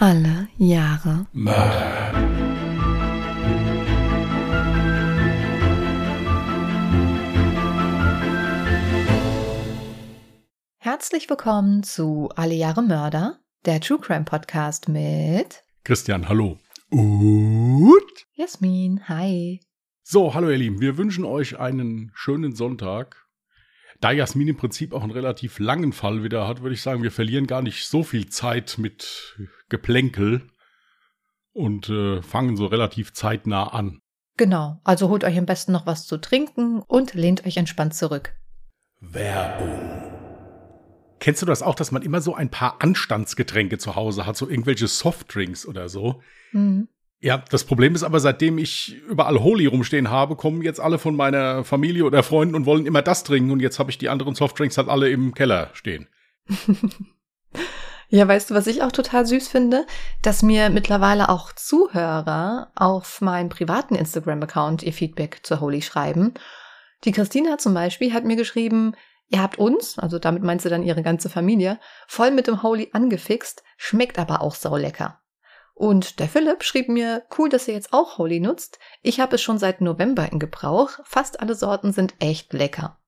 Alle Jahre Mörder. Herzlich willkommen zu Alle Jahre Mörder, der True Crime Podcast mit Christian, hallo. Und? Jasmin. Hi. So, hallo ihr Lieben, wir wünschen euch einen schönen Sonntag. Da Jasmin im Prinzip auch einen relativ langen Fall wieder hat, würde ich sagen, wir verlieren gar nicht so viel Zeit mit Geplänkel und äh, fangen so relativ zeitnah an. Genau, also holt euch am besten noch was zu trinken und lehnt euch entspannt zurück. Werbung. Kennst du das auch, dass man immer so ein paar Anstandsgetränke zu Hause hat, so irgendwelche Softdrinks oder so? Mhm. Ja, das Problem ist aber, seitdem ich überall Holy rumstehen habe, kommen jetzt alle von meiner Familie oder Freunden und wollen immer das trinken und jetzt habe ich die anderen Softdrinks halt alle im Keller stehen. Ja, weißt du, was ich auch total süß finde? Dass mir mittlerweile auch Zuhörer auf meinem privaten Instagram-Account ihr Feedback zu Holy schreiben. Die Christina zum Beispiel hat mir geschrieben, ihr habt uns, also damit meint sie dann ihre ganze Familie, voll mit dem Holy angefixt, schmeckt aber auch saulecker. Und der Philipp schrieb mir, cool, dass ihr jetzt auch Holy nutzt. Ich habe es schon seit November in Gebrauch. Fast alle Sorten sind echt lecker.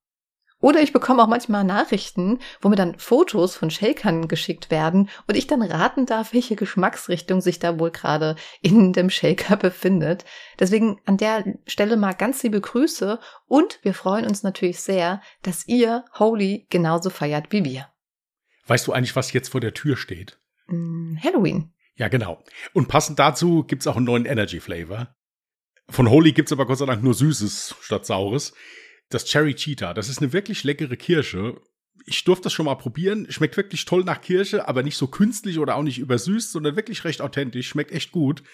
Oder ich bekomme auch manchmal Nachrichten, wo mir dann Fotos von Shakern geschickt werden und ich dann raten darf, welche Geschmacksrichtung sich da wohl gerade in dem Shaker befindet. Deswegen an der Stelle mal ganz liebe Grüße und wir freuen uns natürlich sehr, dass ihr Holy genauso feiert wie wir. Weißt du eigentlich, was jetzt vor der Tür steht? Mm, Halloween. Ja, genau. Und passend dazu gibt's auch einen neuen Energy Flavor. Von Holy gibt's aber Gott sei Dank nur Süßes statt Saures. Das Cherry Cheetah, das ist eine wirklich leckere Kirsche. Ich durfte das schon mal probieren. Schmeckt wirklich toll nach Kirsche, aber nicht so künstlich oder auch nicht übersüßt, sondern wirklich recht authentisch. Schmeckt echt gut.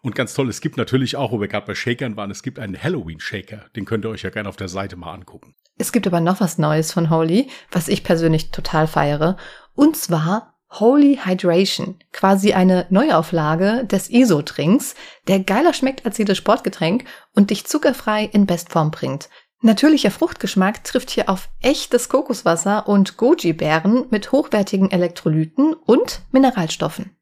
Und ganz toll, es gibt natürlich auch, wo wir gerade bei Shakern waren, es gibt einen Halloween-Shaker. Den könnt ihr euch ja gerne auf der Seite mal angucken. Es gibt aber noch was Neues von Holy, was ich persönlich total feiere. Und zwar Holy Hydration, quasi eine Neuauflage des ISO-Trinks, der geiler schmeckt als jedes Sportgetränk und dich zuckerfrei in Bestform bringt. Natürlicher Fruchtgeschmack trifft hier auf echtes Kokoswasser und Goji-Beeren mit hochwertigen Elektrolyten und Mineralstoffen.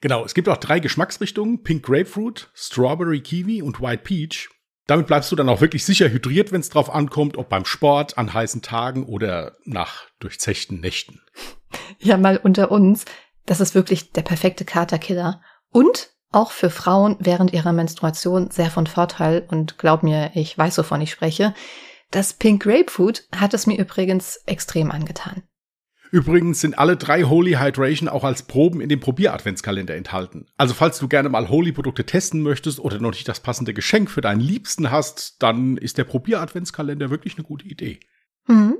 Genau, es gibt auch drei Geschmacksrichtungen: Pink Grapefruit, Strawberry Kiwi und White Peach. Damit bleibst du dann auch wirklich sicher hydriert, wenn es drauf ankommt, ob beim Sport, an heißen Tagen oder nach durchzechten Nächten. Ja, mal unter uns, das ist wirklich der perfekte Katerkiller. Und auch für Frauen während ihrer Menstruation sehr von Vorteil und glaub mir, ich weiß, wovon ich spreche. Das Pink Grapefruit hat es mir übrigens extrem angetan. Übrigens sind alle drei Holy Hydration auch als Proben in dem Probier-Adventskalender enthalten. Also falls du gerne mal Holy-Produkte testen möchtest oder noch nicht das passende Geschenk für deinen Liebsten hast, dann ist der Probier-Adventskalender wirklich eine gute Idee. Mhm.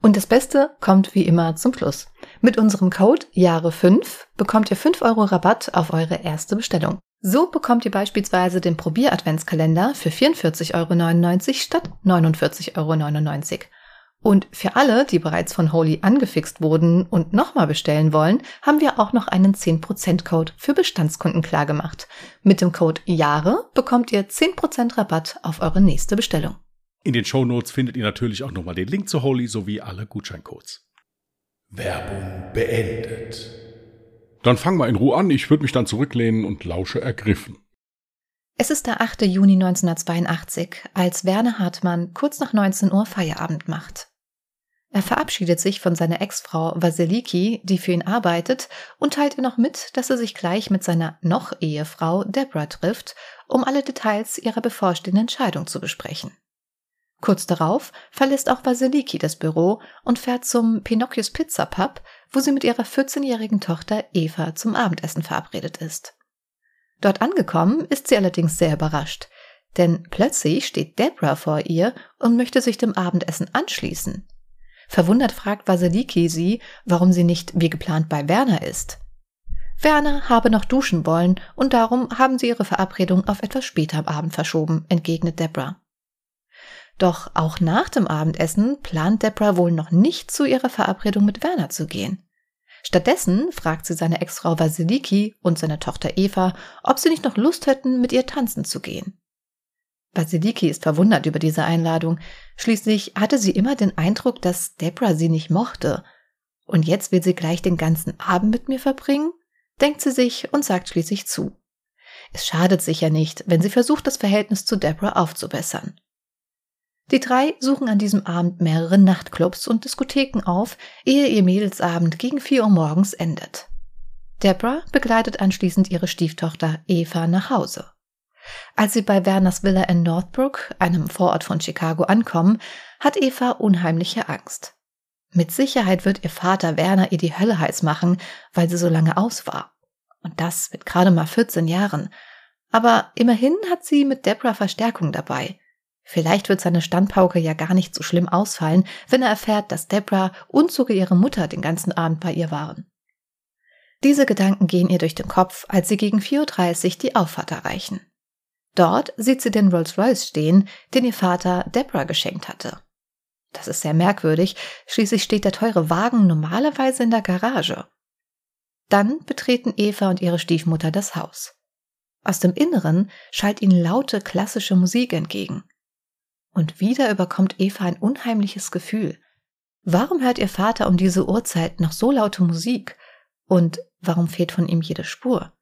Und das Beste kommt wie immer zum Schluss. Mit unserem Code Jahre5 bekommt ihr 5 Euro Rabatt auf eure erste Bestellung. So bekommt ihr beispielsweise den Probier-Adventskalender für 44,99 Euro statt 49,99 Euro. Und für alle, die bereits von Holy angefixt wurden und nochmal bestellen wollen, haben wir auch noch einen 10%-Code für Bestandskunden klargemacht. Mit dem Code Jahre bekommt ihr 10% Rabatt auf eure nächste Bestellung. In den Shownotes findet ihr natürlich auch nochmal den Link zu Holy sowie alle Gutscheincodes. Werbung beendet. Dann fang mal in Ruhe an, ich würde mich dann zurücklehnen und lausche ergriffen. Es ist der 8. Juni 1982, als Werner Hartmann kurz nach 19 Uhr Feierabend macht. Er verabschiedet sich von seiner Ex-Frau Vasiliki, die für ihn arbeitet, und teilt ihr noch mit, dass er sich gleich mit seiner noch-Ehefrau Deborah trifft, um alle Details ihrer bevorstehenden Scheidung zu besprechen. Kurz darauf verlässt auch Vasiliki das Büro und fährt zum Pinocchios Pizza Pub, wo sie mit ihrer 14-jährigen Tochter Eva zum Abendessen verabredet ist. Dort angekommen ist sie allerdings sehr überrascht, denn plötzlich steht Deborah vor ihr und möchte sich dem Abendessen anschließen. Verwundert fragt Vasiliki sie, warum sie nicht wie geplant bei Werner ist. Werner habe noch duschen wollen und darum haben sie ihre Verabredung auf etwas später am Abend verschoben, entgegnet Deborah. Doch auch nach dem Abendessen plant Deborah wohl noch nicht zu ihrer Verabredung mit Werner zu gehen. Stattdessen fragt sie seine Ex-Frau Vasiliki und seine Tochter Eva, ob sie nicht noch Lust hätten, mit ihr tanzen zu gehen. Vasiliki ist verwundert über diese Einladung. Schließlich hatte sie immer den Eindruck, dass Deborah sie nicht mochte. Und jetzt will sie gleich den ganzen Abend mit mir verbringen? denkt sie sich und sagt schließlich zu. Es schadet sicher nicht, wenn sie versucht, das Verhältnis zu Deborah aufzubessern. Die drei suchen an diesem Abend mehrere Nachtclubs und Diskotheken auf, ehe ihr Mädelsabend gegen vier Uhr morgens endet. Deborah begleitet anschließend ihre Stieftochter Eva nach Hause. Als sie bei Werners Villa in Northbrook, einem Vorort von Chicago, ankommen, hat Eva unheimliche Angst. Mit Sicherheit wird ihr Vater Werner ihr die Hölle heiß machen, weil sie so lange aus war. Und das mit gerade mal 14 Jahren. Aber immerhin hat sie mit Deborah Verstärkung dabei. Vielleicht wird seine Standpauke ja gar nicht so schlimm ausfallen, wenn er erfährt, dass Deborah und sogar ihre Mutter den ganzen Abend bei ihr waren. Diese Gedanken gehen ihr durch den Kopf, als sie gegen 4.30 Uhr die Auffahrt erreichen. Dort sieht sie den Rolls-Royce stehen, den ihr Vater Deborah geschenkt hatte. Das ist sehr merkwürdig, schließlich steht der teure Wagen normalerweise in der Garage. Dann betreten Eva und ihre Stiefmutter das Haus. Aus dem Inneren schallt ihnen laute klassische Musik entgegen. Und wieder überkommt Eva ein unheimliches Gefühl. Warum hört ihr Vater um diese Uhrzeit noch so laute Musik? Und warum fehlt von ihm jede Spur?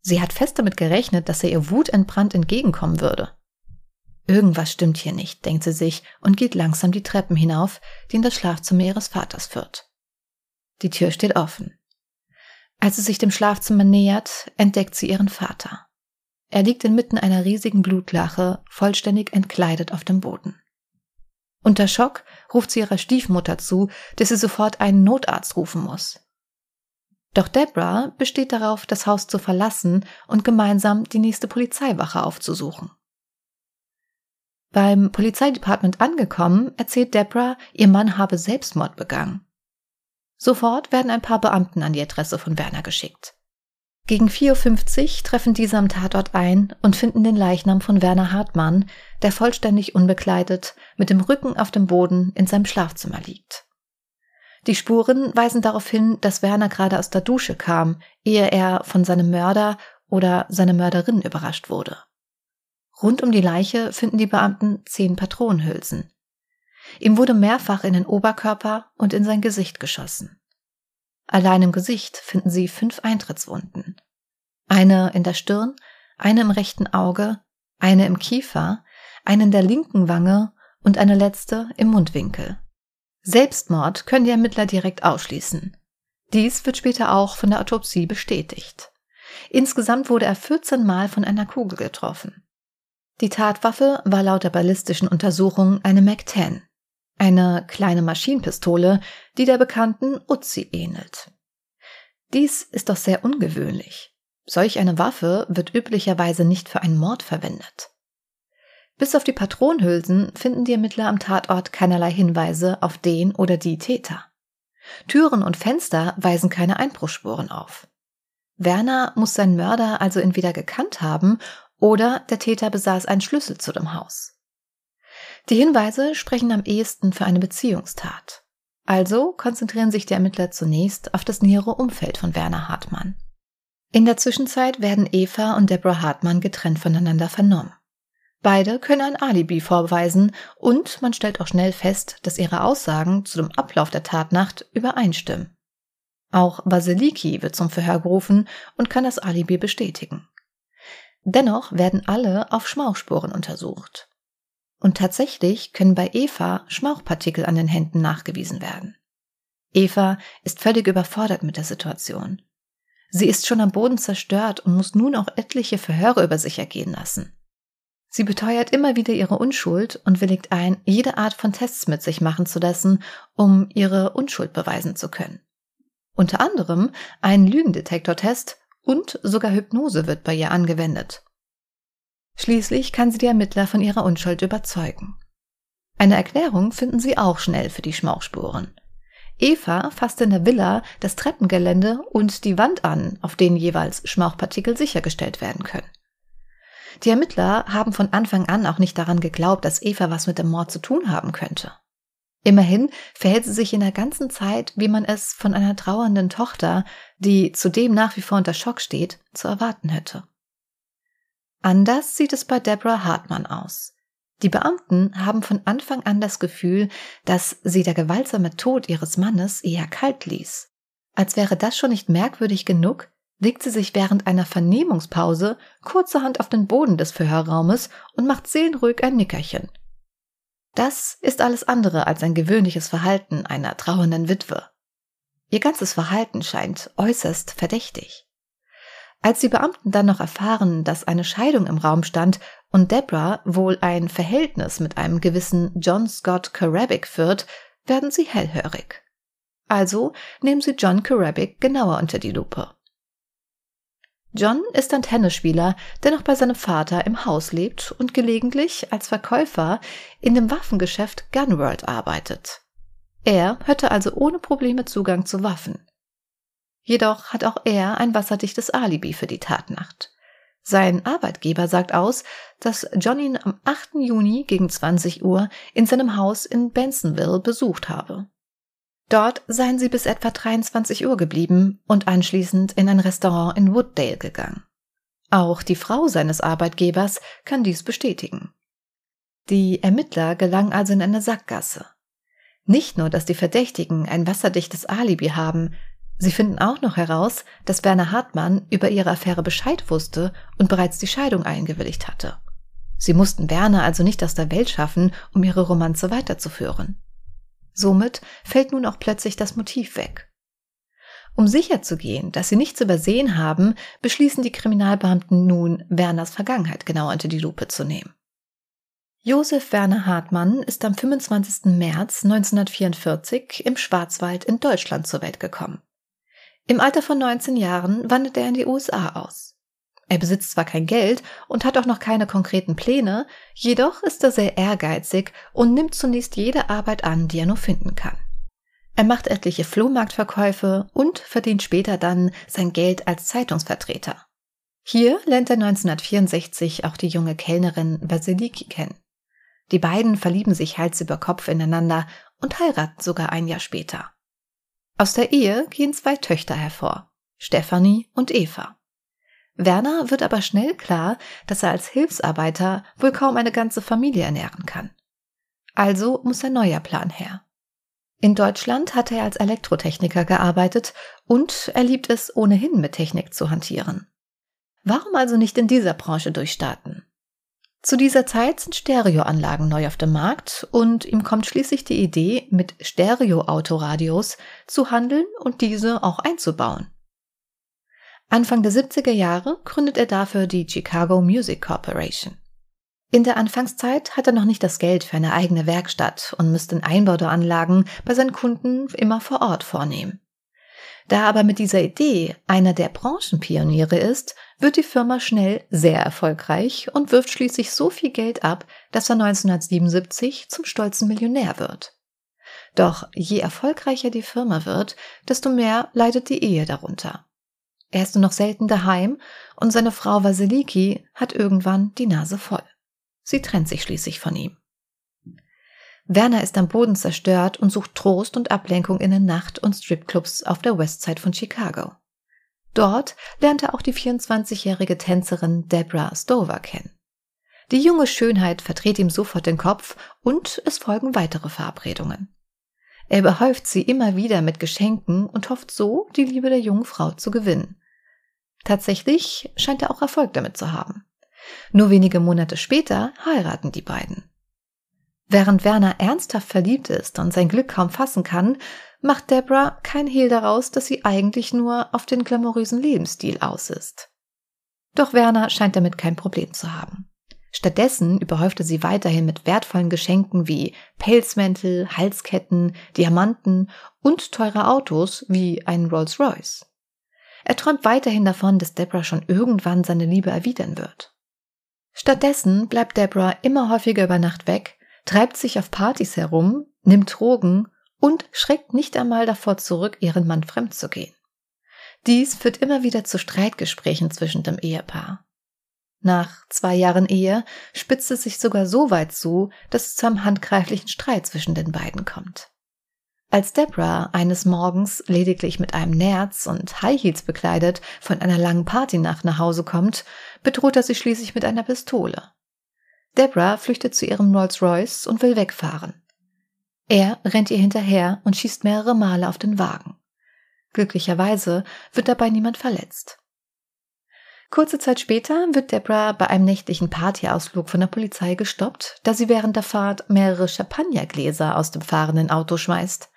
Sie hat fest damit gerechnet, dass er ihr wutentbrannt entgegenkommen würde. Irgendwas stimmt hier nicht, denkt sie sich und geht langsam die Treppen hinauf, die in das Schlafzimmer ihres Vaters führt. Die Tür steht offen. Als sie sich dem Schlafzimmer nähert, entdeckt sie ihren Vater. Er liegt inmitten einer riesigen Blutlache, vollständig entkleidet auf dem Boden. Unter Schock ruft sie ihrer Stiefmutter zu, dass sie sofort einen Notarzt rufen muss. Doch Deborah besteht darauf, das Haus zu verlassen und gemeinsam die nächste Polizeiwache aufzusuchen. Beim Polizeidepartement angekommen, erzählt Deborah, ihr Mann habe Selbstmord begangen. Sofort werden ein paar Beamten an die Adresse von Werner geschickt. Gegen 4.50 Uhr treffen diese am Tatort ein und finden den Leichnam von Werner Hartmann, der vollständig unbekleidet mit dem Rücken auf dem Boden in seinem Schlafzimmer liegt. Die Spuren weisen darauf hin, dass Werner gerade aus der Dusche kam, ehe er von seinem Mörder oder seiner Mörderin überrascht wurde. Rund um die Leiche finden die Beamten zehn Patronenhülsen. Ihm wurde mehrfach in den Oberkörper und in sein Gesicht geschossen. Allein im Gesicht finden sie fünf Eintrittswunden. Eine in der Stirn, eine im rechten Auge, eine im Kiefer, eine in der linken Wange und eine letzte im Mundwinkel. Selbstmord können die Ermittler direkt ausschließen. Dies wird später auch von der Autopsie bestätigt. Insgesamt wurde er 14 Mal von einer Kugel getroffen. Die Tatwaffe war laut der ballistischen Untersuchung eine Mac-10, eine kleine Maschinenpistole, die der bekannten Uzi ähnelt. Dies ist doch sehr ungewöhnlich. Solch eine Waffe wird üblicherweise nicht für einen Mord verwendet. Bis auf die Patronhülsen finden die Ermittler am Tatort keinerlei Hinweise auf den oder die Täter. Türen und Fenster weisen keine Einbruchsspuren auf. Werner muss seinen Mörder also entweder gekannt haben oder der Täter besaß einen Schlüssel zu dem Haus. Die Hinweise sprechen am ehesten für eine Beziehungstat. Also konzentrieren sich die Ermittler zunächst auf das nähere Umfeld von Werner Hartmann. In der Zwischenzeit werden Eva und Deborah Hartmann getrennt voneinander vernommen. Beide können ein Alibi vorweisen und man stellt auch schnell fest, dass ihre Aussagen zu dem Ablauf der Tatnacht übereinstimmen. Auch Vasiliki wird zum Verhör gerufen und kann das Alibi bestätigen. Dennoch werden alle auf Schmauchspuren untersucht. Und tatsächlich können bei Eva Schmauchpartikel an den Händen nachgewiesen werden. Eva ist völlig überfordert mit der Situation. Sie ist schon am Boden zerstört und muss nun auch etliche Verhöre über sich ergehen lassen. Sie beteuert immer wieder ihre Unschuld und willigt ein, jede Art von Tests mit sich machen zu lassen, um ihre Unschuld beweisen zu können. Unter anderem ein Lügendetektortest und sogar Hypnose wird bei ihr angewendet. Schließlich kann sie die Ermittler von ihrer Unschuld überzeugen. Eine Erklärung finden sie auch schnell für die Schmauchspuren. Eva fasste in der Villa das Treppengelände und die Wand an, auf denen jeweils Schmauchpartikel sichergestellt werden können. Die Ermittler haben von Anfang an auch nicht daran geglaubt, dass Eva was mit dem Mord zu tun haben könnte. Immerhin verhält sie sich in der ganzen Zeit, wie man es von einer trauernden Tochter, die zudem nach wie vor unter Schock steht, zu erwarten hätte. Anders sieht es bei Deborah Hartmann aus. Die Beamten haben von Anfang an das Gefühl, dass sie der gewaltsame Tod ihres Mannes eher kalt ließ. Als wäre das schon nicht merkwürdig genug, legt sie sich während einer Vernehmungspause kurzerhand auf den Boden des Verhörraumes und macht seelenruhig ein Nickerchen. Das ist alles andere als ein gewöhnliches Verhalten einer trauernden Witwe. Ihr ganzes Verhalten scheint äußerst verdächtig. Als die Beamten dann noch erfahren, dass eine Scheidung im Raum stand und Deborah wohl ein Verhältnis mit einem gewissen John Scott Carabbic führt, werden sie hellhörig. Also nehmen sie John Carabbic genauer unter die Lupe. John ist ein Tennisspieler, der noch bei seinem Vater im Haus lebt und gelegentlich als Verkäufer in dem Waffengeschäft Gunworld arbeitet. Er hätte also ohne Probleme Zugang zu Waffen. Jedoch hat auch er ein wasserdichtes Alibi für die Tatnacht. Sein Arbeitgeber sagt aus, dass John ihn am 8. Juni gegen 20 Uhr in seinem Haus in Bensonville besucht habe. Dort seien sie bis etwa 23 Uhr geblieben und anschließend in ein Restaurant in Wooddale gegangen. Auch die Frau seines Arbeitgebers kann dies bestätigen. Die Ermittler gelangen also in eine Sackgasse. Nicht nur, dass die Verdächtigen ein wasserdichtes Alibi haben, sie finden auch noch heraus, dass Werner Hartmann über ihre Affäre Bescheid wusste und bereits die Scheidung eingewilligt hatte. Sie mussten Werner also nicht aus der Welt schaffen, um ihre Romanze weiterzuführen. Somit fällt nun auch plötzlich das Motiv weg. Um sicherzugehen, dass sie nichts übersehen haben, beschließen die Kriminalbeamten nun, Werners Vergangenheit genau unter die Lupe zu nehmen. Josef Werner Hartmann ist am 25. März 1944 im Schwarzwald in Deutschland zur Welt gekommen. Im Alter von 19 Jahren wandert er in die USA aus. Er besitzt zwar kein Geld und hat auch noch keine konkreten Pläne, jedoch ist er sehr ehrgeizig und nimmt zunächst jede Arbeit an, die er nur finden kann. Er macht etliche Flohmarktverkäufe und verdient später dann sein Geld als Zeitungsvertreter. Hier lernt er 1964 auch die junge Kellnerin Vasiliki kennen. Die beiden verlieben sich Hals über Kopf ineinander und heiraten sogar ein Jahr später. Aus der Ehe gehen zwei Töchter hervor, Stephanie und Eva. Werner wird aber schnell klar, dass er als Hilfsarbeiter wohl kaum eine ganze Familie ernähren kann. Also muss ein neuer Plan her. In Deutschland hat er als Elektrotechniker gearbeitet und er liebt es ohnehin mit Technik zu hantieren. Warum also nicht in dieser Branche durchstarten? Zu dieser Zeit sind Stereoanlagen neu auf dem Markt und ihm kommt schließlich die Idee, mit Stereo-Autoradios zu handeln und diese auch einzubauen. Anfang der 70er Jahre gründet er dafür die Chicago Music Corporation. In der Anfangszeit hat er noch nicht das Geld für eine eigene Werkstatt und müsste Einbau der Anlagen bei seinen Kunden immer vor Ort vornehmen. Da aber mit dieser Idee einer der Branchenpioniere ist, wird die Firma schnell sehr erfolgreich und wirft schließlich so viel Geld ab, dass er 1977 zum stolzen Millionär wird. Doch je erfolgreicher die Firma wird, desto mehr leidet die Ehe darunter. Er ist nur noch selten daheim und seine Frau Vasiliki hat irgendwann die Nase voll. Sie trennt sich schließlich von ihm. Werner ist am Boden zerstört und sucht Trost und Ablenkung in den Nacht- und Stripclubs auf der Westside von Chicago. Dort lernt er auch die 24-jährige Tänzerin Deborah Stover kennen. Die junge Schönheit verdreht ihm sofort den Kopf und es folgen weitere Verabredungen. Er überhäuft sie immer wieder mit Geschenken und hofft so, die Liebe der jungen Frau zu gewinnen. Tatsächlich scheint er auch Erfolg damit zu haben. Nur wenige Monate später heiraten die beiden. Während Werner ernsthaft verliebt ist und sein Glück kaum fassen kann, macht Deborah kein Hehl daraus, dass sie eigentlich nur auf den glamourösen Lebensstil aus ist. Doch Werner scheint damit kein Problem zu haben. Stattdessen überhäufte sie weiterhin mit wertvollen Geschenken wie Pelzmäntel, Halsketten, Diamanten und teure Autos wie einen Rolls-Royce. Er träumt weiterhin davon, dass Deborah schon irgendwann seine Liebe erwidern wird. Stattdessen bleibt Deborah immer häufiger über Nacht weg treibt sich auf Partys herum, nimmt Drogen und schreckt nicht einmal davor zurück, ihren Mann fremd zu gehen. Dies führt immer wieder zu Streitgesprächen zwischen dem Ehepaar. Nach zwei Jahren Ehe spitzt es sich sogar so weit zu, dass es zu einem handgreiflichen Streit zwischen den beiden kommt. Als Deborah eines Morgens lediglich mit einem Nerz und High Heels bekleidet von einer langen Partynacht nach Hause kommt, bedroht er sie schließlich mit einer Pistole. Deborah flüchtet zu ihrem Rolls-Royce und will wegfahren. Er rennt ihr hinterher und schießt mehrere Male auf den Wagen. Glücklicherweise wird dabei niemand verletzt. Kurze Zeit später wird Deborah bei einem nächtlichen Partyausflug von der Polizei gestoppt, da sie während der Fahrt mehrere Champagnergläser aus dem fahrenden Auto schmeißt.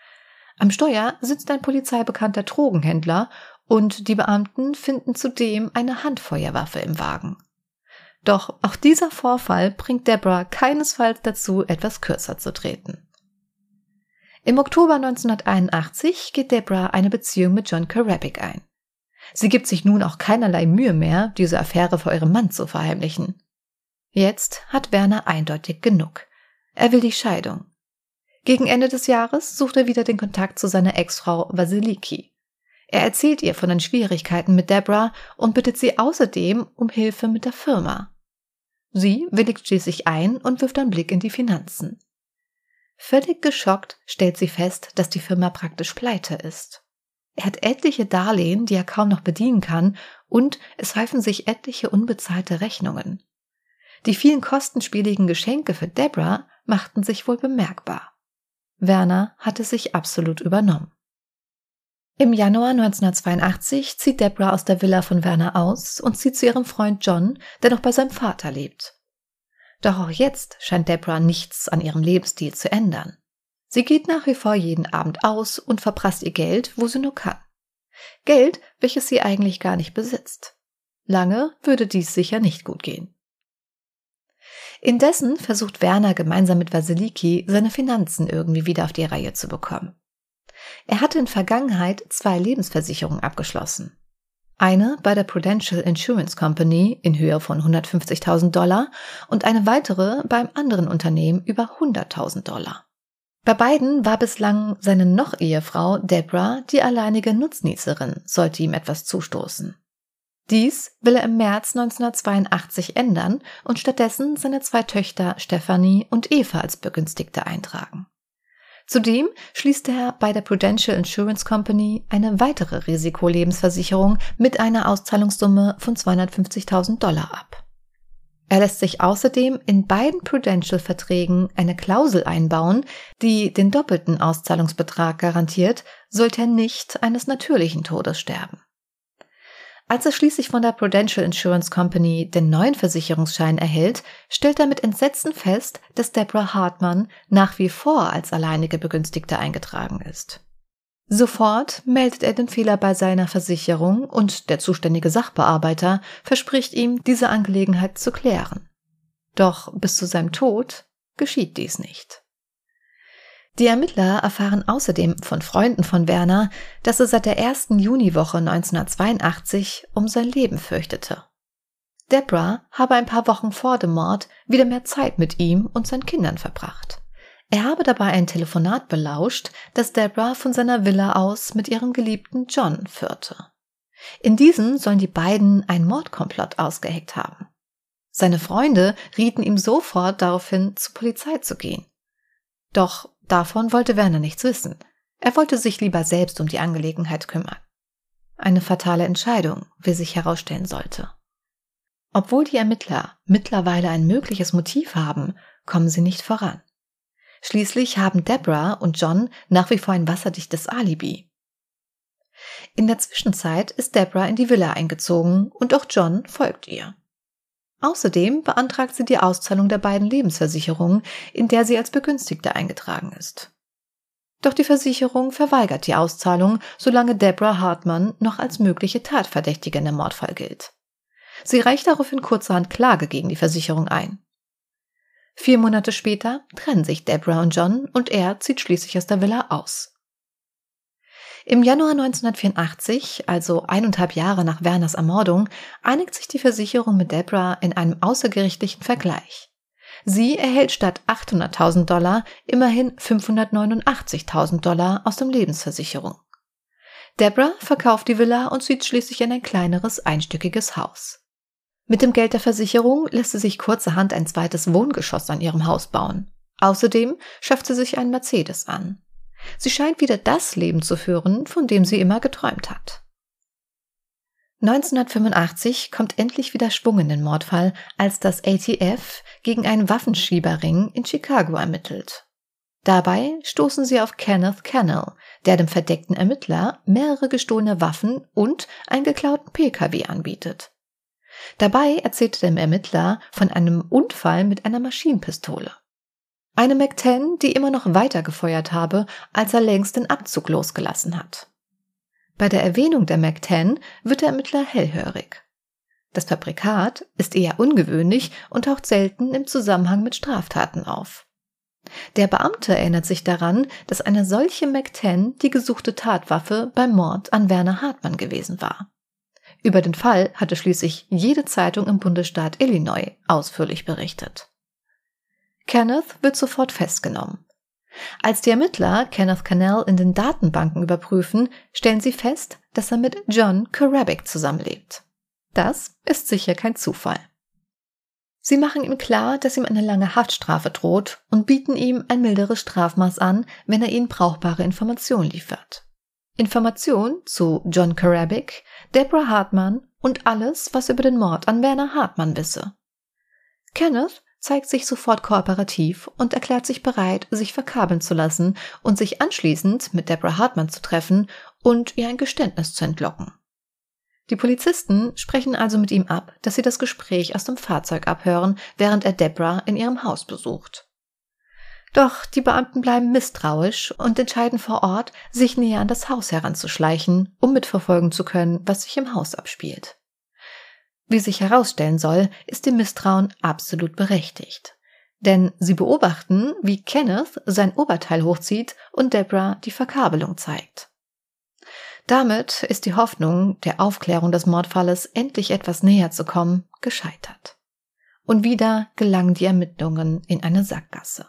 Am Steuer sitzt ein polizeibekannter Drogenhändler und die Beamten finden zudem eine Handfeuerwaffe im Wagen. Doch auch dieser Vorfall bringt Deborah keinesfalls dazu, etwas kürzer zu treten. Im Oktober 1981 geht Deborah eine Beziehung mit John Karabik ein. Sie gibt sich nun auch keinerlei Mühe mehr, diese Affäre vor ihrem Mann zu verheimlichen. Jetzt hat Werner eindeutig genug. Er will die Scheidung. Gegen Ende des Jahres sucht er wieder den Kontakt zu seiner Ex-Frau Vasiliki. Er erzählt ihr von den Schwierigkeiten mit Deborah und bittet sie außerdem um Hilfe mit der Firma. Sie willigt schließlich ein und wirft einen Blick in die Finanzen. Völlig geschockt stellt sie fest, dass die Firma praktisch pleite ist. Er hat etliche Darlehen, die er kaum noch bedienen kann, und es häufen sich etliche unbezahlte Rechnungen. Die vielen kostenspieligen Geschenke für Deborah machten sich wohl bemerkbar. Werner hatte sich absolut übernommen. Im Januar 1982 zieht Deborah aus der Villa von Werner aus und zieht zu ihrem Freund John, der noch bei seinem Vater lebt. Doch auch jetzt scheint Deborah nichts an ihrem Lebensstil zu ändern. Sie geht nach wie vor jeden Abend aus und verprasst ihr Geld, wo sie nur kann. Geld, welches sie eigentlich gar nicht besitzt. Lange würde dies sicher nicht gut gehen. Indessen versucht Werner gemeinsam mit Vasiliki seine Finanzen irgendwie wieder auf die Reihe zu bekommen. Er hatte in Vergangenheit zwei Lebensversicherungen abgeschlossen. Eine bei der Prudential Insurance Company in Höhe von 150.000 Dollar und eine weitere beim anderen Unternehmen über 100.000 Dollar. Bei beiden war bislang seine Noch-Ehefrau Deborah die alleinige Nutznießerin, sollte ihm etwas zustoßen. Dies will er im März 1982 ändern und stattdessen seine zwei Töchter Stephanie und Eva als Begünstigte eintragen. Zudem schließt er bei der Prudential Insurance Company eine weitere Risikolebensversicherung mit einer Auszahlungssumme von 250.000 Dollar ab. Er lässt sich außerdem in beiden Prudential-Verträgen eine Klausel einbauen, die den doppelten Auszahlungsbetrag garantiert, sollte er nicht eines natürlichen Todes sterben. Als er schließlich von der Prudential Insurance Company den neuen Versicherungsschein erhält, stellt er mit Entsetzen fest, dass Deborah Hartmann nach wie vor als alleinige Begünstigte eingetragen ist. Sofort meldet er den Fehler bei seiner Versicherung und der zuständige Sachbearbeiter verspricht ihm, diese Angelegenheit zu klären. Doch bis zu seinem Tod geschieht dies nicht. Die Ermittler erfahren außerdem von Freunden von Werner, dass er seit der ersten Juniwoche 1982 um sein Leben fürchtete. Deborah habe ein paar Wochen vor dem Mord wieder mehr Zeit mit ihm und seinen Kindern verbracht. Er habe dabei ein Telefonat belauscht, das Deborah von seiner Villa aus mit ihrem geliebten John führte. In diesem sollen die beiden ein Mordkomplott ausgeheckt haben. Seine Freunde rieten ihm sofort daraufhin, zur Polizei zu gehen. Doch davon wollte Werner nichts wissen. Er wollte sich lieber selbst um die Angelegenheit kümmern. Eine fatale Entscheidung, wie sich herausstellen sollte. Obwohl die Ermittler mittlerweile ein mögliches Motiv haben, kommen sie nicht voran. Schließlich haben Deborah und John nach wie vor ein wasserdichtes Alibi. In der Zwischenzeit ist Deborah in die Villa eingezogen und auch John folgt ihr. Außerdem beantragt sie die Auszahlung der beiden Lebensversicherungen, in der sie als Begünstigte eingetragen ist. Doch die Versicherung verweigert die Auszahlung, solange Deborah Hartmann noch als mögliche Tatverdächtige in dem Mordfall gilt. Sie reicht daraufhin kurzerhand Klage gegen die Versicherung ein. Vier Monate später trennen sich Deborah und John und er zieht schließlich aus der Villa aus. Im Januar 1984, also eineinhalb Jahre nach Werners Ermordung, einigt sich die Versicherung mit Deborah in einem außergerichtlichen Vergleich. Sie erhält statt 800.000 Dollar immerhin 589.000 Dollar aus dem Lebensversicherung. Deborah verkauft die Villa und zieht schließlich in ein kleineres einstöckiges Haus. Mit dem Geld der Versicherung lässt sie sich kurzerhand ein zweites Wohngeschoss an ihrem Haus bauen. Außerdem schafft sie sich einen Mercedes an. Sie scheint wieder das Leben zu führen, von dem sie immer geträumt hat. 1985 kommt endlich wieder Schwung in den Mordfall, als das ATF gegen einen Waffenschieberring in Chicago ermittelt. Dabei stoßen sie auf Kenneth Cannell, der dem verdeckten Ermittler mehrere gestohlene Waffen und einen geklauten Pkw anbietet. Dabei erzählte der Ermittler von einem Unfall mit einer Maschinenpistole. Eine McTen, die immer noch weiter gefeuert habe, als er längst den Abzug losgelassen hat. Bei der Erwähnung der McTen wird der Ermittler hellhörig. Das Fabrikat ist eher ungewöhnlich und taucht selten im Zusammenhang mit Straftaten auf. Der Beamte erinnert sich daran, dass eine solche McTen die gesuchte Tatwaffe beim Mord an Werner Hartmann gewesen war. Über den Fall hatte schließlich jede Zeitung im Bundesstaat Illinois ausführlich berichtet. Kenneth wird sofort festgenommen. Als die Ermittler Kenneth Cannell in den Datenbanken überprüfen, stellen sie fest, dass er mit John Karabic zusammenlebt. Das ist sicher kein Zufall. Sie machen ihm klar, dass ihm eine lange Haftstrafe droht und bieten ihm ein milderes Strafmaß an, wenn er ihnen brauchbare Informationen liefert. Informationen zu John Karabic, Deborah Hartmann und alles, was über den Mord an Werner Hartmann wisse. Kenneth zeigt sich sofort kooperativ und erklärt sich bereit, sich verkabeln zu lassen und sich anschließend mit Deborah Hartmann zu treffen und ihr ein Geständnis zu entlocken. Die Polizisten sprechen also mit ihm ab, dass sie das Gespräch aus dem Fahrzeug abhören, während er Deborah in ihrem Haus besucht. Doch die Beamten bleiben misstrauisch und entscheiden vor Ort, sich näher an das Haus heranzuschleichen, um mitverfolgen zu können, was sich im Haus abspielt. Wie sich herausstellen soll, ist ihr Misstrauen absolut berechtigt. Denn sie beobachten, wie Kenneth sein Oberteil hochzieht und Deborah die Verkabelung zeigt. Damit ist die Hoffnung, der Aufklärung des Mordfalles endlich etwas näher zu kommen, gescheitert. Und wieder gelangen die Ermittlungen in eine Sackgasse.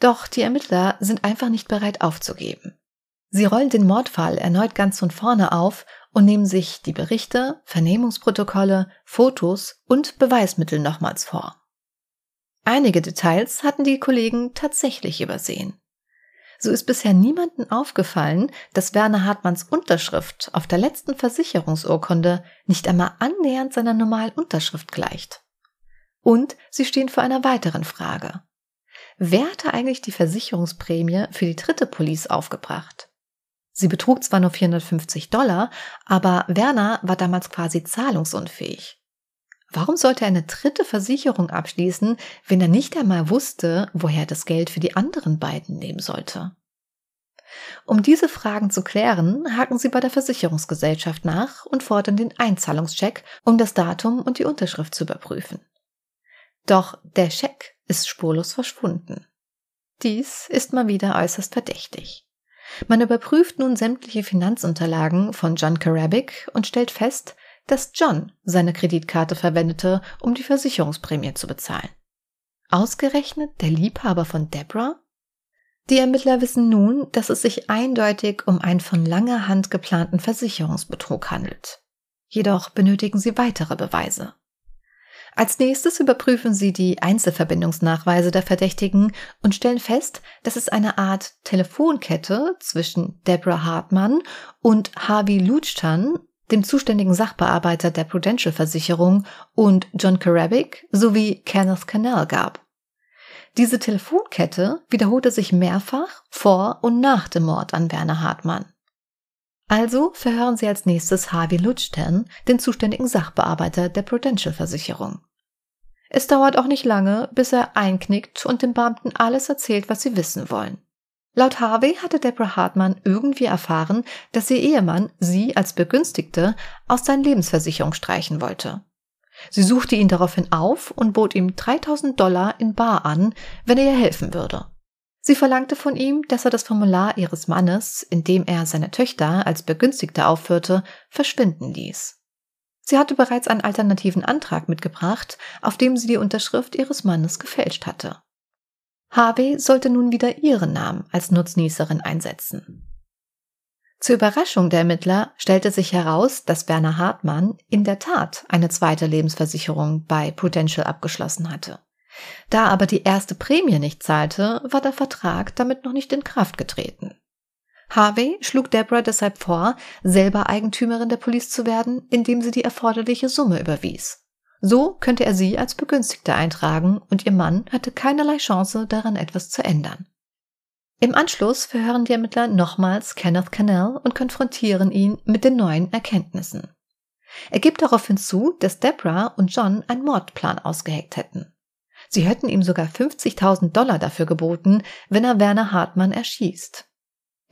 Doch die Ermittler sind einfach nicht bereit aufzugeben. Sie rollen den Mordfall erneut ganz von vorne auf und nehmen sich die Berichte, Vernehmungsprotokolle, Fotos und Beweismittel nochmals vor. Einige Details hatten die Kollegen tatsächlich übersehen. So ist bisher niemandem aufgefallen, dass Werner Hartmanns Unterschrift auf der letzten Versicherungsurkunde nicht einmal annähernd seiner normalen Unterschrift gleicht. Und sie stehen vor einer weiteren Frage. Wer hatte eigentlich die Versicherungsprämie für die dritte Police aufgebracht? Sie betrug zwar nur 450 Dollar, aber Werner war damals quasi zahlungsunfähig. Warum sollte er eine dritte Versicherung abschließen, wenn er nicht einmal wusste, woher er das Geld für die anderen beiden nehmen sollte? Um diese Fragen zu klären, haken sie bei der Versicherungsgesellschaft nach und fordern den Einzahlungscheck, um das Datum und die Unterschrift zu überprüfen. Doch der Scheck ist spurlos verschwunden. Dies ist mal wieder äußerst verdächtig. Man überprüft nun sämtliche Finanzunterlagen von John Karabic und stellt fest, dass John seine Kreditkarte verwendete, um die Versicherungsprämie zu bezahlen. Ausgerechnet der Liebhaber von Deborah? Die Ermittler wissen nun, dass es sich eindeutig um einen von langer Hand geplanten Versicherungsbetrug handelt. Jedoch benötigen sie weitere Beweise. Als nächstes überprüfen sie die Einzelverbindungsnachweise der Verdächtigen und stellen fest, dass es eine Art Telefonkette zwischen Deborah Hartmann und Harvey Luchtan, dem zuständigen Sachbearbeiter der Prudential Versicherung, und John Karabic sowie Kenneth Cannell gab. Diese Telefonkette wiederholte sich mehrfach vor und nach dem Mord an Werner Hartmann. Also verhören Sie als nächstes Harvey Luchtan, den zuständigen Sachbearbeiter der Prudential Versicherung. Es dauert auch nicht lange, bis er einknickt und den Beamten alles erzählt, was sie wissen wollen. Laut Harvey hatte Deborah Hartmann irgendwie erfahren, dass ihr Ehemann sie als Begünstigte aus seinen Lebensversicherung streichen wollte. Sie suchte ihn daraufhin auf und bot ihm 3000 Dollar in Bar an, wenn er ihr helfen würde. Sie verlangte von ihm, dass er das Formular ihres Mannes, in dem er seine Töchter als Begünstigte aufführte, verschwinden ließ. Sie hatte bereits einen alternativen Antrag mitgebracht, auf dem sie die Unterschrift ihres Mannes gefälscht hatte. Harvey sollte nun wieder ihren Namen als Nutznießerin einsetzen. Zur Überraschung der Ermittler stellte sich heraus, dass Werner Hartmann in der Tat eine zweite Lebensversicherung bei Prudential abgeschlossen hatte. Da aber die erste Prämie nicht zahlte, war der Vertrag damit noch nicht in Kraft getreten. Harvey schlug Deborah deshalb vor, selber Eigentümerin der Police zu werden, indem sie die erforderliche Summe überwies. So könnte er sie als Begünstigte eintragen und ihr Mann hatte keinerlei Chance, daran etwas zu ändern. Im Anschluss verhören die Ermittler nochmals Kenneth Cannell und konfrontieren ihn mit den neuen Erkenntnissen. Er gibt darauf hinzu, dass Deborah und John einen Mordplan ausgeheckt hätten. Sie hätten ihm sogar 50.000 Dollar dafür geboten, wenn er Werner Hartmann erschießt.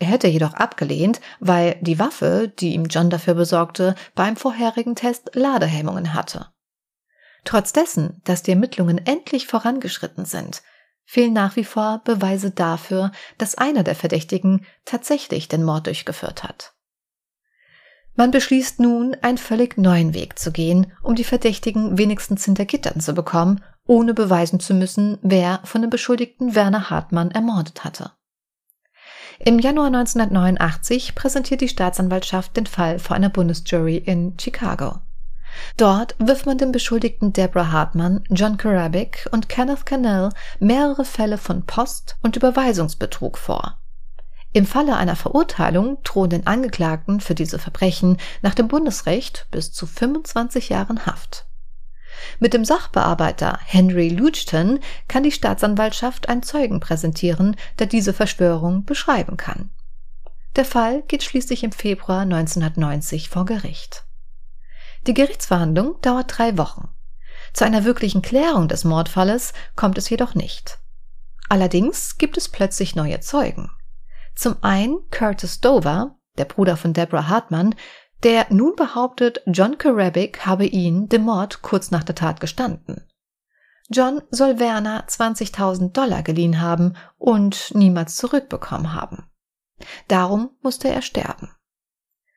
Er hätte jedoch abgelehnt, weil die Waffe, die ihm John dafür besorgte, beim vorherigen Test Ladehemmungen hatte. Trotz dessen, dass die Ermittlungen endlich vorangeschritten sind, fehlen nach wie vor Beweise dafür, dass einer der Verdächtigen tatsächlich den Mord durchgeführt hat. Man beschließt nun, einen völlig neuen Weg zu gehen, um die Verdächtigen wenigstens hinter Gittern zu bekommen, ohne beweisen zu müssen, wer von dem Beschuldigten Werner Hartmann ermordet hatte. Im Januar 1989 präsentiert die Staatsanwaltschaft den Fall vor einer Bundesjury in Chicago. Dort wirft man den Beschuldigten Deborah Hartmann, John Karabik und Kenneth Cannell mehrere Fälle von Post- und Überweisungsbetrug vor. Im Falle einer Verurteilung drohen den Angeklagten für diese Verbrechen nach dem Bundesrecht bis zu 25 Jahren Haft. Mit dem Sachbearbeiter Henry Luchton kann die Staatsanwaltschaft einen Zeugen präsentieren, der diese Verschwörung beschreiben kann. Der Fall geht schließlich im Februar 1990 vor Gericht. Die Gerichtsverhandlung dauert drei Wochen. Zu einer wirklichen Klärung des Mordfalles kommt es jedoch nicht. Allerdings gibt es plötzlich neue Zeugen. Zum einen Curtis Dover, der Bruder von Deborah Hartmann, der nun behauptet, John Karabik habe ihn dem Mord kurz nach der Tat gestanden. John soll Werner 20.000 Dollar geliehen haben und niemals zurückbekommen haben. Darum musste er sterben.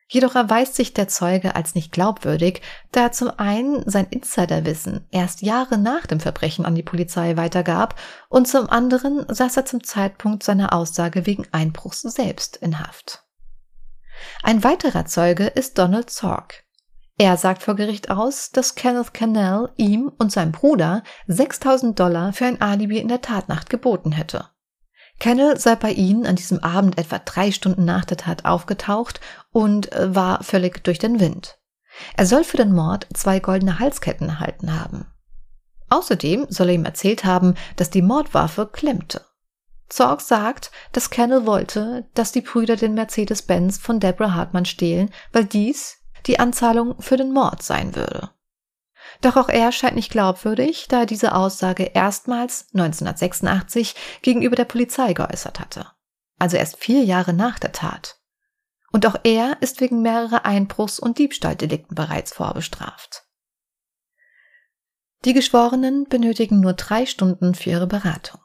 Jedoch erweist sich der Zeuge als nicht glaubwürdig, da zum einen sein Insiderwissen erst Jahre nach dem Verbrechen an die Polizei weitergab und zum anderen saß er zum Zeitpunkt seiner Aussage wegen Einbruchs selbst in Haft. Ein weiterer Zeuge ist Donald Zork. Er sagt vor Gericht aus, dass Kenneth Cannell ihm und seinem Bruder 6000 Dollar für ein Alibi in der Tatnacht geboten hätte. Kennel sei bei ihnen an diesem Abend etwa drei Stunden nach der Tat aufgetaucht und äh, war völlig durch den Wind. Er soll für den Mord zwei goldene Halsketten erhalten haben. Außerdem soll er ihm erzählt haben, dass die Mordwaffe klemmte. Zorg sagt, dass Kennel wollte, dass die Brüder den Mercedes-Benz von Deborah Hartmann stehlen, weil dies die Anzahlung für den Mord sein würde. Doch auch er scheint nicht glaubwürdig, da er diese Aussage erstmals 1986 gegenüber der Polizei geäußert hatte. Also erst vier Jahre nach der Tat. Und auch er ist wegen mehrerer Einbruchs- und Diebstahldelikten bereits vorbestraft. Die Geschworenen benötigen nur drei Stunden für ihre Beratung.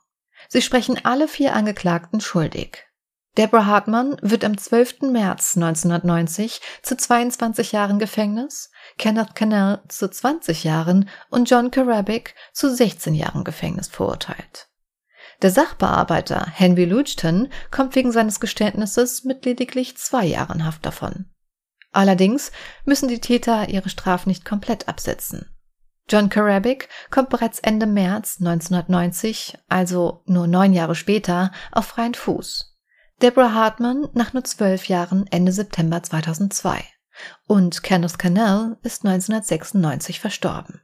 Sie sprechen alle vier Angeklagten schuldig. Deborah Hartmann wird am 12. März 1990 zu 22 Jahren Gefängnis, Kenneth Cannell zu 20 Jahren und John Karabik zu 16 Jahren Gefängnis verurteilt. Der Sachbearbeiter Henry Luchton kommt wegen seines Geständnisses mit lediglich zwei Jahren Haft davon. Allerdings müssen die Täter ihre Strafe nicht komplett absetzen. John Karabik kommt bereits Ende März 1990, also nur neun Jahre später, auf freien Fuß. Deborah Hartman nach nur zwölf Jahren Ende September 2002 und Kenneth Cannell ist 1996 verstorben.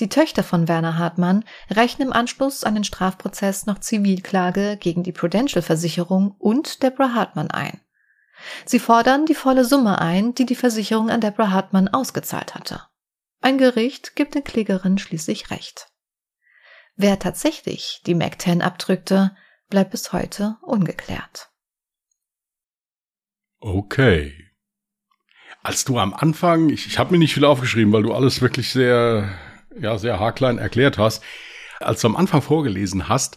Die Töchter von Werner Hartmann reichen im Anschluss an den Strafprozess noch Zivilklage gegen die Prudential Versicherung und Deborah Hartmann ein. Sie fordern die volle Summe ein, die die Versicherung an Deborah Hartmann ausgezahlt hatte. Ein Gericht gibt den Klägerin schließlich recht. Wer tatsächlich die Mac-10 abdrückte, bleibt bis heute ungeklärt. Okay. Als du am Anfang, ich, ich habe mir nicht viel aufgeschrieben, weil du alles wirklich sehr, ja, sehr haarklein erklärt hast. Als du am Anfang vorgelesen hast,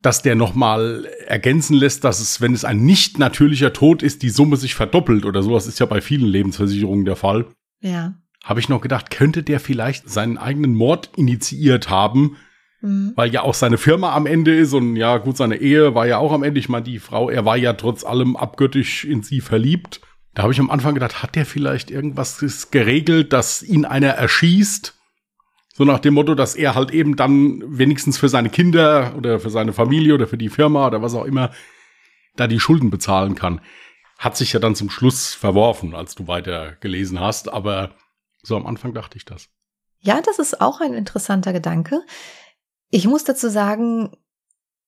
dass der nochmal ergänzen lässt, dass es, wenn es ein nicht natürlicher Tod ist, die Summe sich verdoppelt oder sowas, ist ja bei vielen Lebensversicherungen der Fall. Ja. Habe ich noch gedacht, könnte der vielleicht seinen eigenen Mord initiiert haben, mhm. weil ja auch seine Firma am Ende ist und ja, gut, seine Ehe war ja auch am Ende. Ich meine, die Frau, er war ja trotz allem abgöttisch in sie verliebt. Da habe ich am Anfang gedacht, hat der vielleicht irgendwas geregelt, dass ihn einer erschießt? So nach dem Motto, dass er halt eben dann wenigstens für seine Kinder oder für seine Familie oder für die Firma oder was auch immer da die Schulden bezahlen kann. Hat sich ja dann zum Schluss verworfen, als du weiter gelesen hast, aber so am Anfang dachte ich das. Ja, das ist auch ein interessanter Gedanke. Ich muss dazu sagen,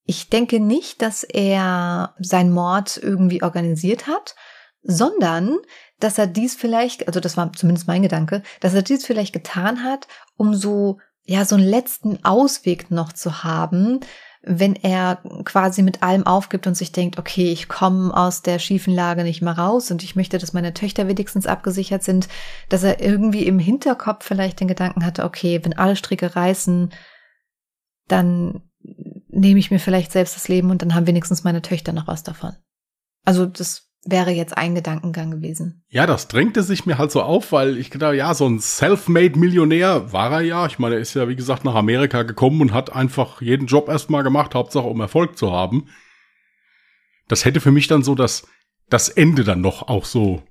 ich denke nicht, dass er seinen Mord irgendwie organisiert hat, sondern dass er dies vielleicht, also das war zumindest mein Gedanke, dass er dies vielleicht getan hat, um so, ja, so einen letzten Ausweg noch zu haben, wenn er quasi mit allem aufgibt und sich denkt, okay, ich komme aus der schiefen Lage nicht mehr raus und ich möchte, dass meine Töchter wenigstens abgesichert sind, dass er irgendwie im Hinterkopf vielleicht den Gedanken hatte, okay, wenn alle Stricke reißen, dann nehme ich mir vielleicht selbst das Leben und dann haben wenigstens meine Töchter noch was davon. Also das wäre jetzt ein Gedankengang gewesen. Ja, das drängte sich mir halt so auf, weil ich gedacht, ja, so ein Self-Made-Millionär war er ja. Ich meine, er ist ja, wie gesagt, nach Amerika gekommen und hat einfach jeden Job erstmal gemacht, Hauptsache um Erfolg zu haben. Das hätte für mich dann so das, das Ende dann noch auch so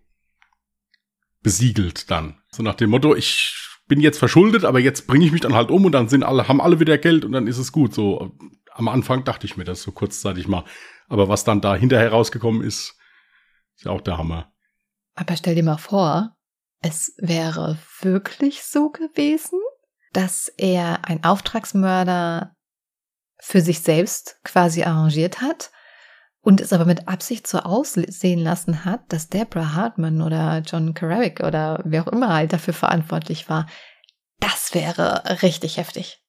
besiegelt dann. So nach dem Motto, ich bin jetzt verschuldet, aber jetzt bringe ich mich dann halt um und dann sind alle, haben alle wieder Geld und dann ist es gut. So am Anfang dachte ich mir das so kurzzeitig mal. Aber was dann da hinterher rausgekommen ist, ist auch der Hammer. Aber stell dir mal vor, es wäre wirklich so gewesen, dass er ein Auftragsmörder für sich selbst quasi arrangiert hat und es aber mit Absicht so aussehen lassen hat, dass Deborah Hartman oder John Carrick oder wer auch immer halt dafür verantwortlich war. Das wäre richtig heftig.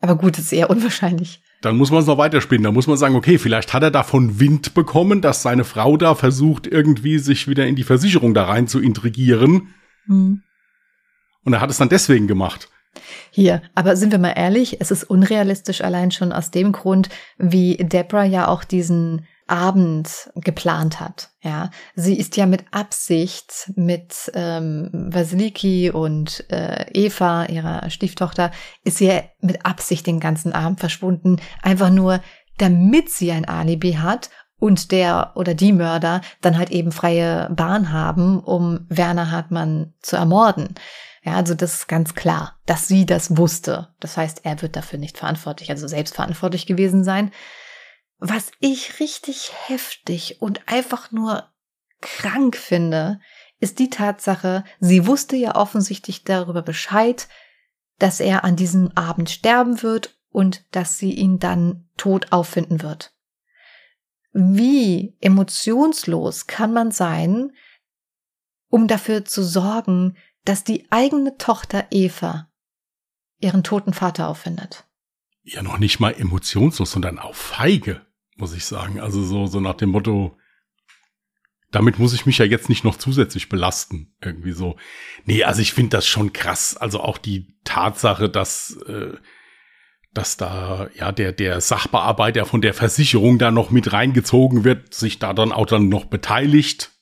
Aber gut, ist eher unwahrscheinlich. Dann muss man es noch weiterspinnen. Da muss man sagen, okay, vielleicht hat er davon Wind bekommen, dass seine Frau da versucht, irgendwie sich wieder in die Versicherung da rein zu intrigieren. Hm. Und er hat es dann deswegen gemacht. Hier, aber sind wir mal ehrlich, es ist unrealistisch allein schon aus dem Grund, wie Deborah ja auch diesen Abend geplant hat. Ja, sie ist ja mit Absicht mit ähm, Vasiliki und äh, Eva, ihrer Stieftochter, ist sie ja mit Absicht den ganzen Abend verschwunden, einfach nur, damit sie ein Alibi hat und der oder die Mörder dann halt eben freie Bahn haben, um Werner Hartmann zu ermorden. Ja, also das ist ganz klar, dass sie das wusste. Das heißt, er wird dafür nicht verantwortlich, also selbst verantwortlich gewesen sein. Was ich richtig heftig und einfach nur krank finde, ist die Tatsache, sie wusste ja offensichtlich darüber Bescheid, dass er an diesem Abend sterben wird und dass sie ihn dann tot auffinden wird. Wie emotionslos kann man sein, um dafür zu sorgen, dass die eigene Tochter Eva ihren toten Vater auffindet? Ja, noch nicht mal emotionslos, sondern auch feige muss ich sagen. Also so, so nach dem Motto, damit muss ich mich ja jetzt nicht noch zusätzlich belasten. Irgendwie so. Nee, also ich finde das schon krass. Also auch die Tatsache, dass, äh, dass da ja der, der Sachbearbeiter von der Versicherung da noch mit reingezogen wird, sich da dann auch dann noch beteiligt.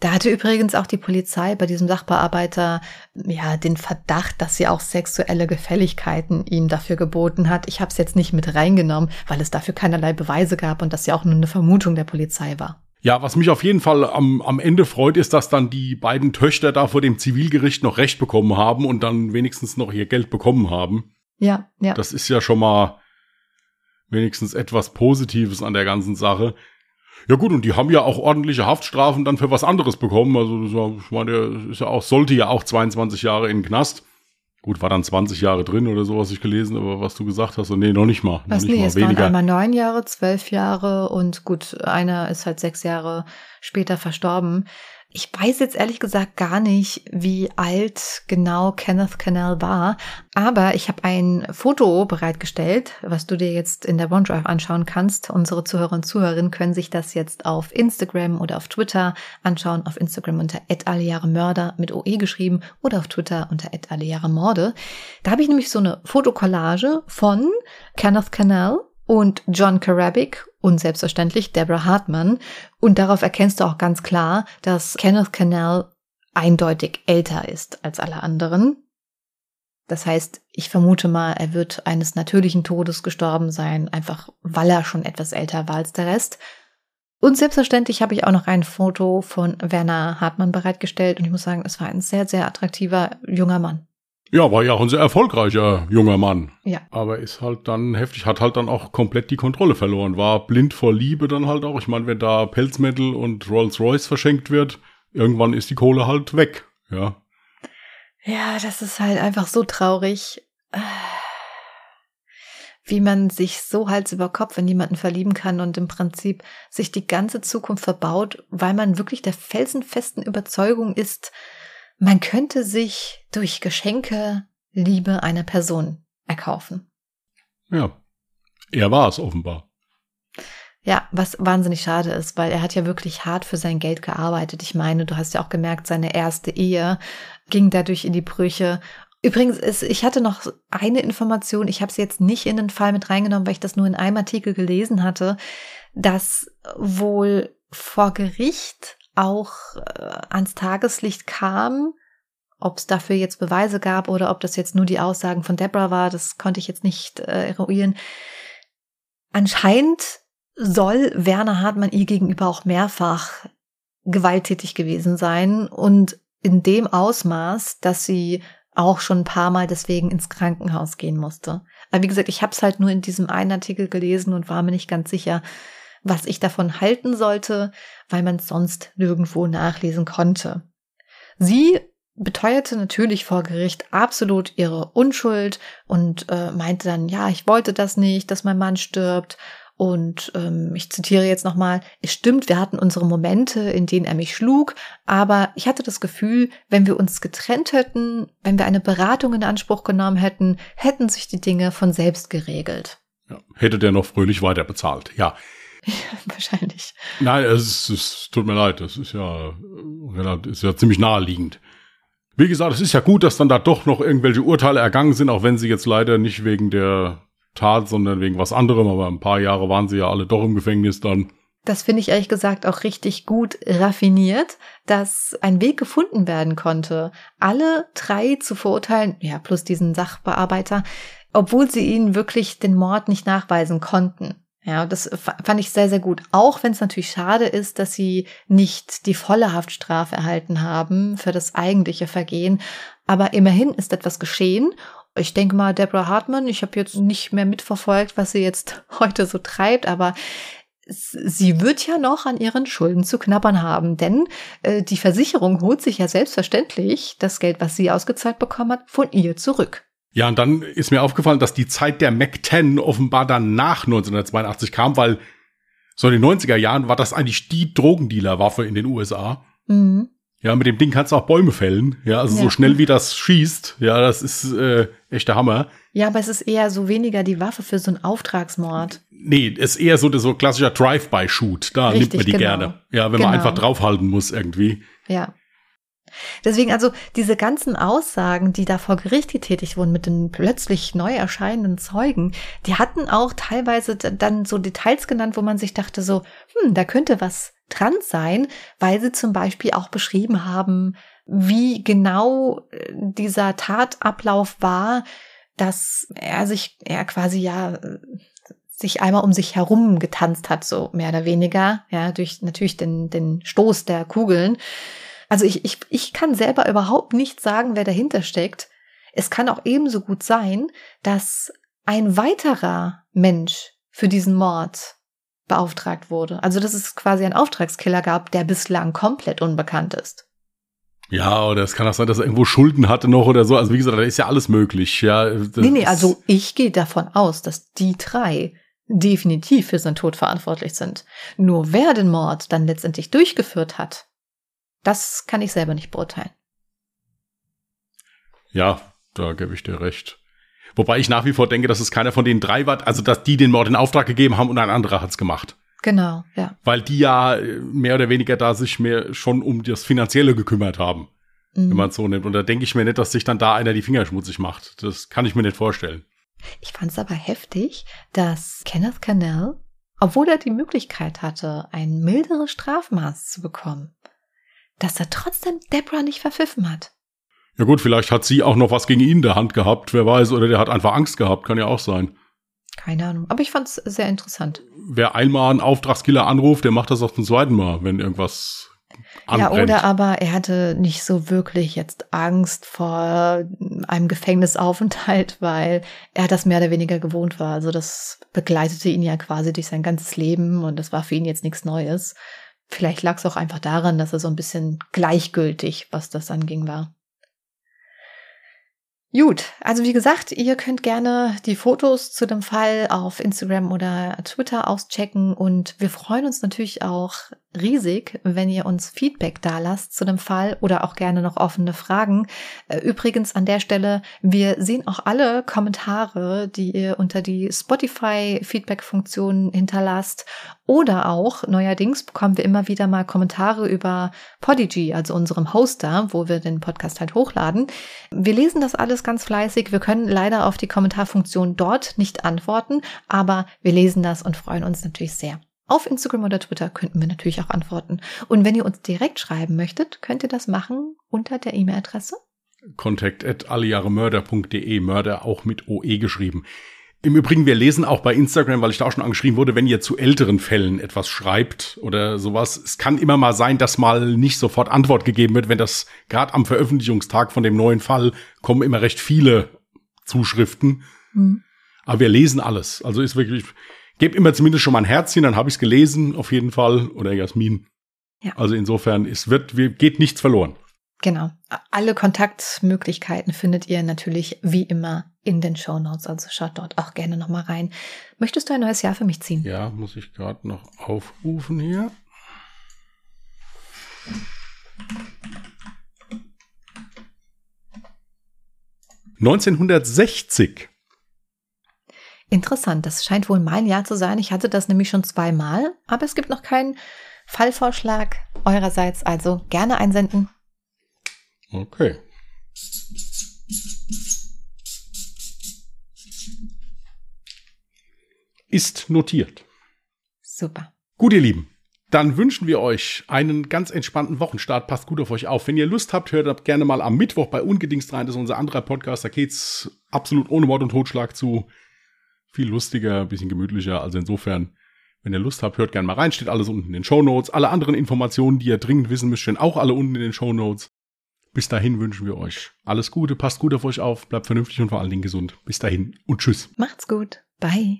Da hatte übrigens auch die Polizei bei diesem Sachbearbeiter ja den Verdacht, dass sie auch sexuelle Gefälligkeiten ihm dafür geboten hat. Ich habe es jetzt nicht mit reingenommen, weil es dafür keinerlei Beweise gab und das ja auch nur eine Vermutung der Polizei war. Ja, was mich auf jeden Fall am, am Ende freut, ist, dass dann die beiden Töchter da vor dem Zivilgericht noch Recht bekommen haben und dann wenigstens noch ihr Geld bekommen haben. Ja, ja. Das ist ja schon mal wenigstens etwas Positives an der ganzen Sache. Ja gut, und die haben ja auch ordentliche Haftstrafen dann für was anderes bekommen. Also ich meine, der ist ja auch, sollte ja auch 22 Jahre in den Knast. Gut, war dann 20 Jahre drin oder so, was ich gelesen, aber was du gesagt hast, so, nee, noch nicht mal. Was, noch nicht nee, mal es weniger. waren einmal neun Jahre, zwölf Jahre und gut, einer ist halt sechs Jahre später verstorben. Ich weiß jetzt ehrlich gesagt gar nicht, wie alt genau Kenneth Cannell war, aber ich habe ein Foto bereitgestellt, was du dir jetzt in der OneDrive anschauen kannst. Unsere Zuhörer und Zuhörerinnen können sich das jetzt auf Instagram oder auf Twitter anschauen. Auf Instagram unter Mörder mit OE geschrieben oder auf Twitter unter Morde. Da habe ich nämlich so eine Fotokollage von Kenneth Cannell und John Carabik und selbstverständlich Deborah Hartman. Und darauf erkennst du auch ganz klar, dass Kenneth Cannell eindeutig älter ist als alle anderen. Das heißt, ich vermute mal, er wird eines natürlichen Todes gestorben sein, einfach weil er schon etwas älter war als der Rest. Und selbstverständlich habe ich auch noch ein Foto von Werner Hartmann bereitgestellt und ich muss sagen, es war ein sehr, sehr attraktiver junger Mann. Ja, war ja auch ein sehr erfolgreicher junger Mann. Ja. Aber ist halt dann heftig, hat halt dann auch komplett die Kontrolle verloren, war blind vor Liebe dann halt auch. Ich meine, wenn da Pelzmetal und Rolls-Royce verschenkt wird, irgendwann ist die Kohle halt weg, ja. Ja, das ist halt einfach so traurig. wie man sich so Hals über Kopf in jemanden verlieben kann und im Prinzip sich die ganze Zukunft verbaut, weil man wirklich der felsenfesten Überzeugung ist, man könnte sich durch Geschenke Liebe einer Person erkaufen. Ja, er war es offenbar. Ja, was wahnsinnig schade ist, weil er hat ja wirklich hart für sein Geld gearbeitet. Ich meine, du hast ja auch gemerkt, seine erste Ehe ging dadurch in die Brüche. Übrigens, ist, ich hatte noch eine Information, ich habe sie jetzt nicht in den Fall mit reingenommen, weil ich das nur in einem Artikel gelesen hatte, dass wohl vor Gericht auch äh, ans Tageslicht kam, ob es dafür jetzt Beweise gab oder ob das jetzt nur die Aussagen von Deborah war, das konnte ich jetzt nicht äh, eruieren. Anscheinend soll Werner Hartmann ihr gegenüber auch mehrfach gewalttätig gewesen sein und in dem Ausmaß, dass sie auch schon ein paar Mal deswegen ins Krankenhaus gehen musste. Aber wie gesagt, ich habe es halt nur in diesem einen Artikel gelesen und war mir nicht ganz sicher, was ich davon halten sollte, weil man sonst nirgendwo nachlesen konnte. Sie beteuerte natürlich vor Gericht absolut ihre Unschuld und äh, meinte dann, ja, ich wollte das nicht, dass mein Mann stirbt und ähm, ich zitiere jetzt nochmal, es stimmt, wir hatten unsere Momente, in denen er mich schlug, aber ich hatte das Gefühl, wenn wir uns getrennt hätten, wenn wir eine Beratung in Anspruch genommen hätten, hätten sich die Dinge von selbst geregelt. Ja, hätte der noch fröhlich weiter bezahlt, ja. Ja wahrscheinlich. Nein, es, es tut mir leid, das ist ja, ist ja ziemlich naheliegend. Wie gesagt, es ist ja gut, dass dann da doch noch irgendwelche Urteile ergangen sind, auch wenn sie jetzt leider nicht wegen der Tat, sondern wegen was anderem. Aber ein paar Jahre waren sie ja alle doch im Gefängnis dann. Das finde ich ehrlich gesagt auch richtig gut raffiniert, dass ein Weg gefunden werden konnte, alle drei zu verurteilen, ja, plus diesen Sachbearbeiter, obwohl sie ihnen wirklich den Mord nicht nachweisen konnten. Ja, das fand ich sehr, sehr gut. Auch wenn es natürlich schade ist, dass sie nicht die volle Haftstrafe erhalten haben für das eigentliche Vergehen. Aber immerhin ist etwas geschehen ich denke mal, Deborah Hartman, ich habe jetzt nicht mehr mitverfolgt, was sie jetzt heute so treibt, aber sie wird ja noch an ihren Schulden zu knabbern haben, denn äh, die Versicherung holt sich ja selbstverständlich das Geld, was sie ausgezahlt bekommen hat, von ihr zurück. Ja, und dann ist mir aufgefallen, dass die Zeit der Mac 10 offenbar dann nach 1982 kam, weil so in den 90er Jahren war das eigentlich die Drogendealer-Waffe in den USA. Mhm. Ja, mit dem Ding kannst du auch Bäume fällen. Ja, also ja. so schnell wie das schießt. Ja, das ist äh, echter Hammer. Ja, aber es ist eher so weniger die Waffe für so einen Auftragsmord. Nee, es ist eher so so klassischer Drive-by-Shoot. Da Richtig, nimmt man die genau. gerne. Ja, wenn genau. man einfach draufhalten muss irgendwie. Ja. Deswegen also diese ganzen Aussagen, die da vor Gericht getätigt wurden mit den plötzlich neu erscheinenden Zeugen, die hatten auch teilweise dann so Details genannt, wo man sich dachte so, hm, da könnte was dran sein, weil sie zum Beispiel auch beschrieben haben, wie genau äh, dieser Tatablauf war, dass er sich, er quasi ja sich einmal um sich herum getanzt hat, so mehr oder weniger, ja, durch natürlich den, den Stoß der Kugeln. Also ich, ich, ich kann selber überhaupt nicht sagen, wer dahinter steckt. Es kann auch ebenso gut sein, dass ein weiterer Mensch für diesen Mord beauftragt wurde. Also dass es quasi einen Auftragskiller gab, der bislang komplett unbekannt ist. Ja, oder es kann auch sein, dass er irgendwo Schulden hatte noch oder so. Also wie gesagt, da ist ja alles möglich. Ja, nee, nee, also ich gehe davon aus, dass die drei definitiv für seinen Tod verantwortlich sind. Nur wer den Mord dann letztendlich durchgeführt hat, das kann ich selber nicht beurteilen. Ja, da gebe ich dir recht. Wobei ich nach wie vor denke, dass es keiner von den drei war, also dass die den Mord in Auftrag gegeben haben und ein anderer hat's gemacht. Genau, ja. Weil die ja äh, mehr oder weniger da sich mehr schon um das Finanzielle gekümmert haben, mhm. wenn man es so nimmt. Und da denke ich mir nicht, dass sich dann da einer die Finger schmutzig macht. Das kann ich mir nicht vorstellen. Ich fand es aber heftig, dass Kenneth Cannell, obwohl er die Möglichkeit hatte, ein milderes Strafmaß zu bekommen, dass er trotzdem Deborah nicht verpfiffen hat. Ja gut, vielleicht hat sie auch noch was gegen ihn in der Hand gehabt, wer weiß, oder der hat einfach Angst gehabt, kann ja auch sein. Keine Ahnung, aber ich fand es sehr interessant. Wer einmal einen Auftragskiller anruft, der macht das auch zum zweiten Mal, wenn irgendwas anbrennt. Ja, oder aber er hatte nicht so wirklich jetzt Angst vor einem Gefängnisaufenthalt, weil er das mehr oder weniger gewohnt war. Also das begleitete ihn ja quasi durch sein ganzes Leben und das war für ihn jetzt nichts Neues. Vielleicht lag es auch einfach daran, dass er so ein bisschen gleichgültig, was das anging, war. Gut, also wie gesagt, ihr könnt gerne die Fotos zu dem Fall auf Instagram oder Twitter auschecken und wir freuen uns natürlich auch riesig, wenn ihr uns Feedback da lasst zu dem Fall oder auch gerne noch offene Fragen. Äh, übrigens an der Stelle, wir sehen auch alle Kommentare, die ihr unter die Spotify Feedback Funktion hinterlasst oder auch neuerdings bekommen wir immer wieder mal Kommentare über Podigy, also unserem Hoster, wo wir den Podcast halt hochladen. Wir lesen das alles ganz fleißig. Wir können leider auf die Kommentarfunktion dort nicht antworten, aber wir lesen das und freuen uns natürlich sehr. Auf Instagram oder Twitter könnten wir natürlich auch antworten. Und wenn ihr uns direkt schreiben möchtet, könnt ihr das machen unter der E-Mail-Adresse Contact at allejahremörder.de, Mörder auch mit OE geschrieben. Im Übrigen, wir lesen auch bei Instagram, weil ich da auch schon angeschrieben wurde, wenn ihr zu älteren Fällen etwas schreibt oder sowas. Es kann immer mal sein, dass mal nicht sofort Antwort gegeben wird, wenn das gerade am Veröffentlichungstag von dem neuen Fall kommen immer recht viele Zuschriften. Mhm. Aber wir lesen alles. Also ist wirklich, Gebt immer zumindest schon mal ein Herzchen, dann habe ich es gelesen, auf jeden Fall. Oder Jasmin. Ja. Also insofern, es wird, geht nichts verloren. Genau. Alle Kontaktmöglichkeiten findet ihr natürlich wie immer in den Show Notes. Also schaut dort auch gerne nochmal rein. Möchtest du ein neues Jahr für mich ziehen? Ja, muss ich gerade noch aufrufen hier. Neunzehnhundertsechzig. Interessant, das scheint wohl mein Jahr zu sein. Ich hatte das nämlich schon zweimal, aber es gibt noch keinen Fallvorschlag eurerseits, also gerne einsenden. Okay. Ist notiert. Super. Gut, ihr Lieben. Dann wünschen wir euch einen ganz entspannten Wochenstart. Passt gut auf euch auf. Wenn ihr Lust habt, hört gerne mal am Mittwoch bei Ungedingst rein. Das ist unser anderer Podcast. Da geht's absolut ohne Mord und Totschlag zu viel lustiger, bisschen gemütlicher. Also insofern, wenn ihr Lust habt, hört gerne mal rein. Steht alles unten in den Show Notes. Alle anderen Informationen, die ihr dringend wissen müsst, stehen auch alle unten in den Show Notes. Bis dahin wünschen wir euch alles Gute, passt gut auf euch auf, bleibt vernünftig und vor allen Dingen gesund. Bis dahin und tschüss. Macht's gut. Bye.